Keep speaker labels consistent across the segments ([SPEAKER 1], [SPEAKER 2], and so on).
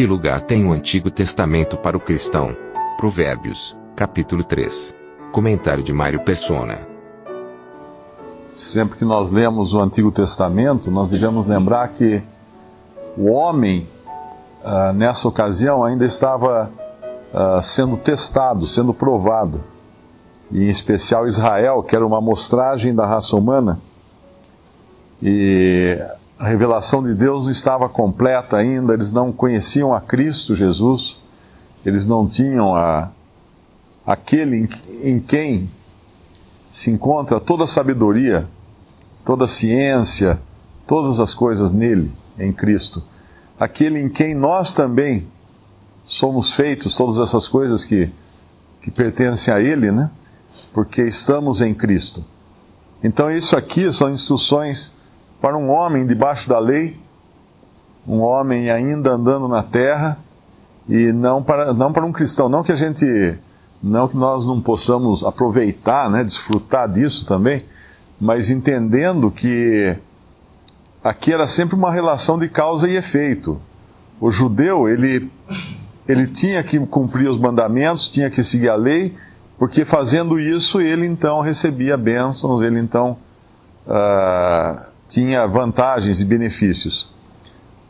[SPEAKER 1] Que lugar tem o Antigo Testamento para o cristão? Provérbios, capítulo 3. Comentário de Mário Persona.
[SPEAKER 2] Sempre que nós lemos o Antigo Testamento, nós devemos lembrar que o homem, uh, nessa ocasião, ainda estava uh, sendo testado, sendo provado. E em especial Israel, que era uma amostragem da raça humana. E a revelação de Deus não estava completa ainda, eles não conheciam a Cristo Jesus, eles não tinham a, aquele em, em quem se encontra toda a sabedoria, toda a ciência, todas as coisas nele, em Cristo. Aquele em quem nós também somos feitos, todas essas coisas que, que pertencem a Ele, né? Porque estamos em Cristo. Então, isso aqui são instruções para um homem debaixo da lei, um homem ainda andando na terra, e não para, não para um cristão. Não que a gente, não que nós não possamos aproveitar, né, desfrutar disso também, mas entendendo que aqui era sempre uma relação de causa e efeito. O judeu, ele, ele tinha que cumprir os mandamentos, tinha que seguir a lei, porque fazendo isso ele então recebia bênçãos, ele então uh, tinha vantagens e benefícios.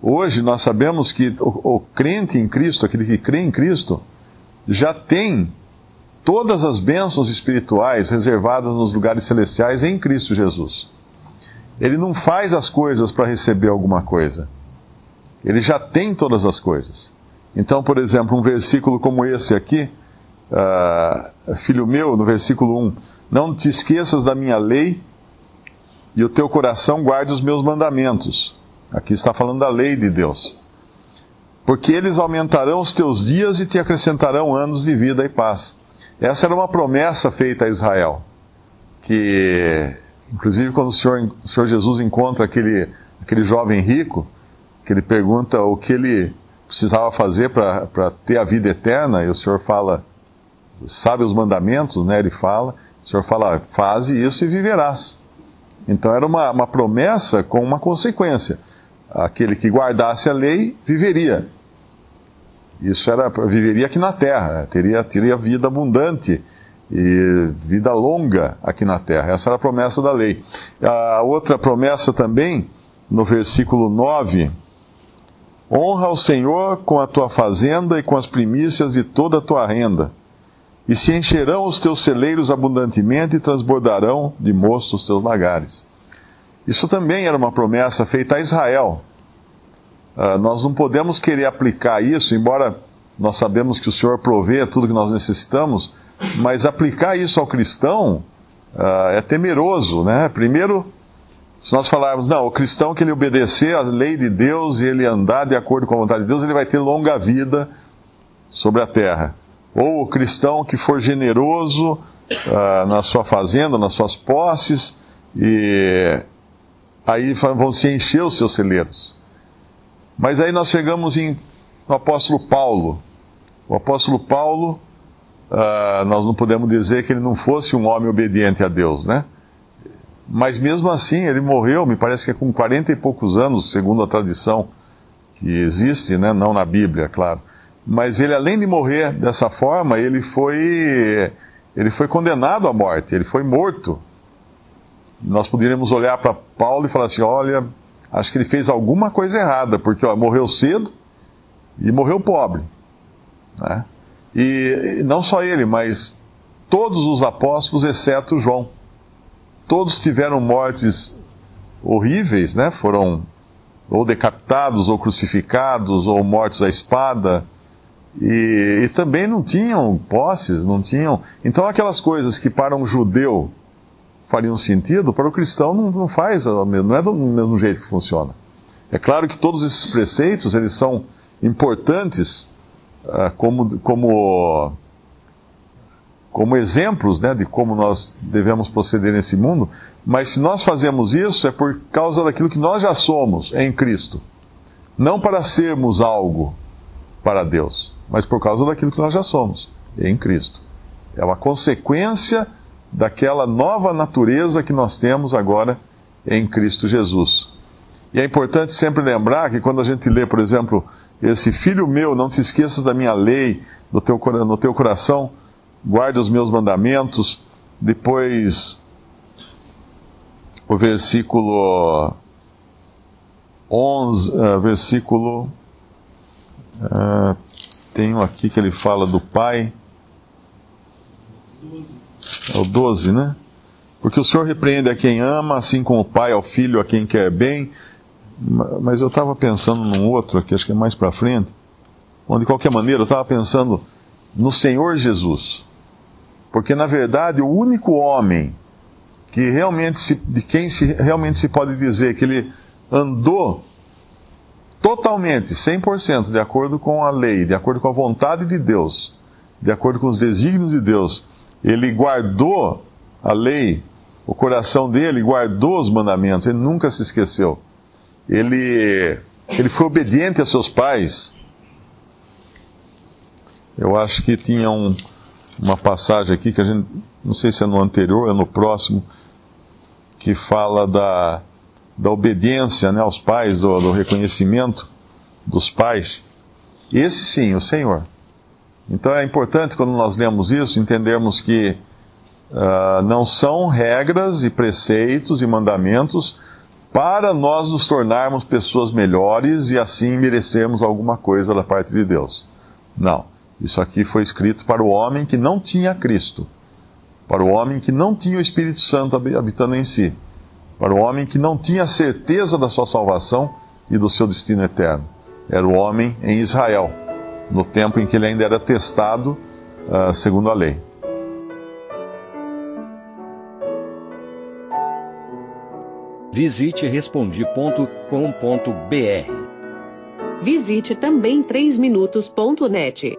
[SPEAKER 2] Hoje nós sabemos que o, o crente em Cristo, aquele que crê em Cristo, já tem todas as bênçãos espirituais reservadas nos lugares celestiais em Cristo Jesus. Ele não faz as coisas para receber alguma coisa. Ele já tem todas as coisas. Então, por exemplo, um versículo como esse aqui, uh, filho meu, no versículo 1, não te esqueças da minha lei e o teu coração guarde os meus mandamentos. Aqui está falando da lei de Deus. Porque eles aumentarão os teus dias e te acrescentarão anos de vida e paz. Essa era uma promessa feita a Israel. Que, inclusive, quando o Senhor, o Senhor Jesus encontra aquele, aquele jovem rico, que ele pergunta o que ele precisava fazer para ter a vida eterna, e o Senhor fala, sabe os mandamentos, né? Ele fala, o Senhor fala, faze isso e viverás. Então era uma, uma promessa com uma consequência. Aquele que guardasse a lei viveria. Isso era viveria aqui na terra, teria, teria vida abundante e vida longa aqui na terra. Essa era a promessa da lei. A outra promessa também, no versículo 9, honra o Senhor com a tua fazenda e com as primícias de toda a tua renda e se encherão os teus celeiros abundantemente e transbordarão de mosto os teus lagares. Isso também era uma promessa feita a Israel. Uh, nós não podemos querer aplicar isso, embora nós sabemos que o Senhor provê tudo que nós necessitamos, mas aplicar isso ao cristão uh, é temeroso, né? Primeiro, se nós falarmos, não, o cristão que ele obedecer à lei de Deus e ele andar de acordo com a vontade de Deus, ele vai ter longa vida sobre a terra ou o cristão que for generoso uh, na sua fazenda, nas suas posses, e aí vão se encher os seus celeiros. Mas aí nós chegamos em, no apóstolo Paulo. O apóstolo Paulo, uh, nós não podemos dizer que ele não fosse um homem obediente a Deus, né? Mas mesmo assim, ele morreu, me parece que é com 40 e poucos anos, segundo a tradição que existe, né? não na Bíblia, claro. Mas ele, além de morrer dessa forma, ele foi, ele foi condenado à morte, ele foi morto. Nós poderíamos olhar para Paulo e falar assim: olha, acho que ele fez alguma coisa errada, porque ó, morreu cedo e morreu pobre. Né? E não só ele, mas todos os apóstolos, exceto João. Todos tiveram mortes horríveis, né? Foram ou decapitados, ou crucificados, ou mortos à espada. E, e, também não tinham posses, não tinham. Então, aquelas coisas que para um judeu fariam sentido, para o cristão não, não faz, não é do mesmo jeito que funciona. É claro que todos esses preceitos, eles são importantes uh, como, como, como exemplos né, de como nós devemos proceder nesse mundo, mas se nós fazemos isso é por causa daquilo que nós já somos em Cristo. Não para sermos algo para Deus, mas por causa daquilo que nós já somos em Cristo. É uma consequência daquela nova natureza que nós temos agora em Cristo Jesus. E é importante sempre lembrar que quando a gente lê, por exemplo, esse filho meu, não te esqueças da minha lei no teu, no teu coração, guarde os meus mandamentos. Depois, o versículo 11, uh, eh, versículo. Uh, tenho aqui que ele fala do pai. 12. É o 12, né? Porque o Senhor repreende a quem ama, assim como o pai ao filho a quem quer bem. Mas eu estava pensando num outro aqui, acho que é mais para frente, onde de qualquer maneira eu estava pensando no Senhor Jesus. Porque na verdade o único homem que realmente se, de quem se, realmente se pode dizer que ele andou totalmente, 100%, de acordo com a lei, de acordo com a vontade de Deus, de acordo com os desígnios de Deus, ele guardou a lei, o coração dele guardou os mandamentos, ele nunca se esqueceu. Ele, ele foi obediente a seus pais. Eu acho que tinha um, uma passagem aqui que a gente, não sei se é no anterior ou é no próximo, que fala da, da obediência né, aos pais, do, do reconhecimento dos pais. Esse sim, o Senhor. Então é importante quando nós lemos isso entendermos que uh, não são regras e preceitos e mandamentos para nós nos tornarmos pessoas melhores e assim merecermos alguma coisa da parte de Deus. Não. Isso aqui foi escrito para o homem que não tinha Cristo, para o homem que não tinha o Espírito Santo habitando em si, para o homem que não tinha certeza da sua salvação e do seu destino eterno. Era o homem em Israel, no tempo em que ele ainda era testado uh, segundo a lei.
[SPEAKER 3] Visite respondi.com.br.
[SPEAKER 4] Visite também 3minutos.net.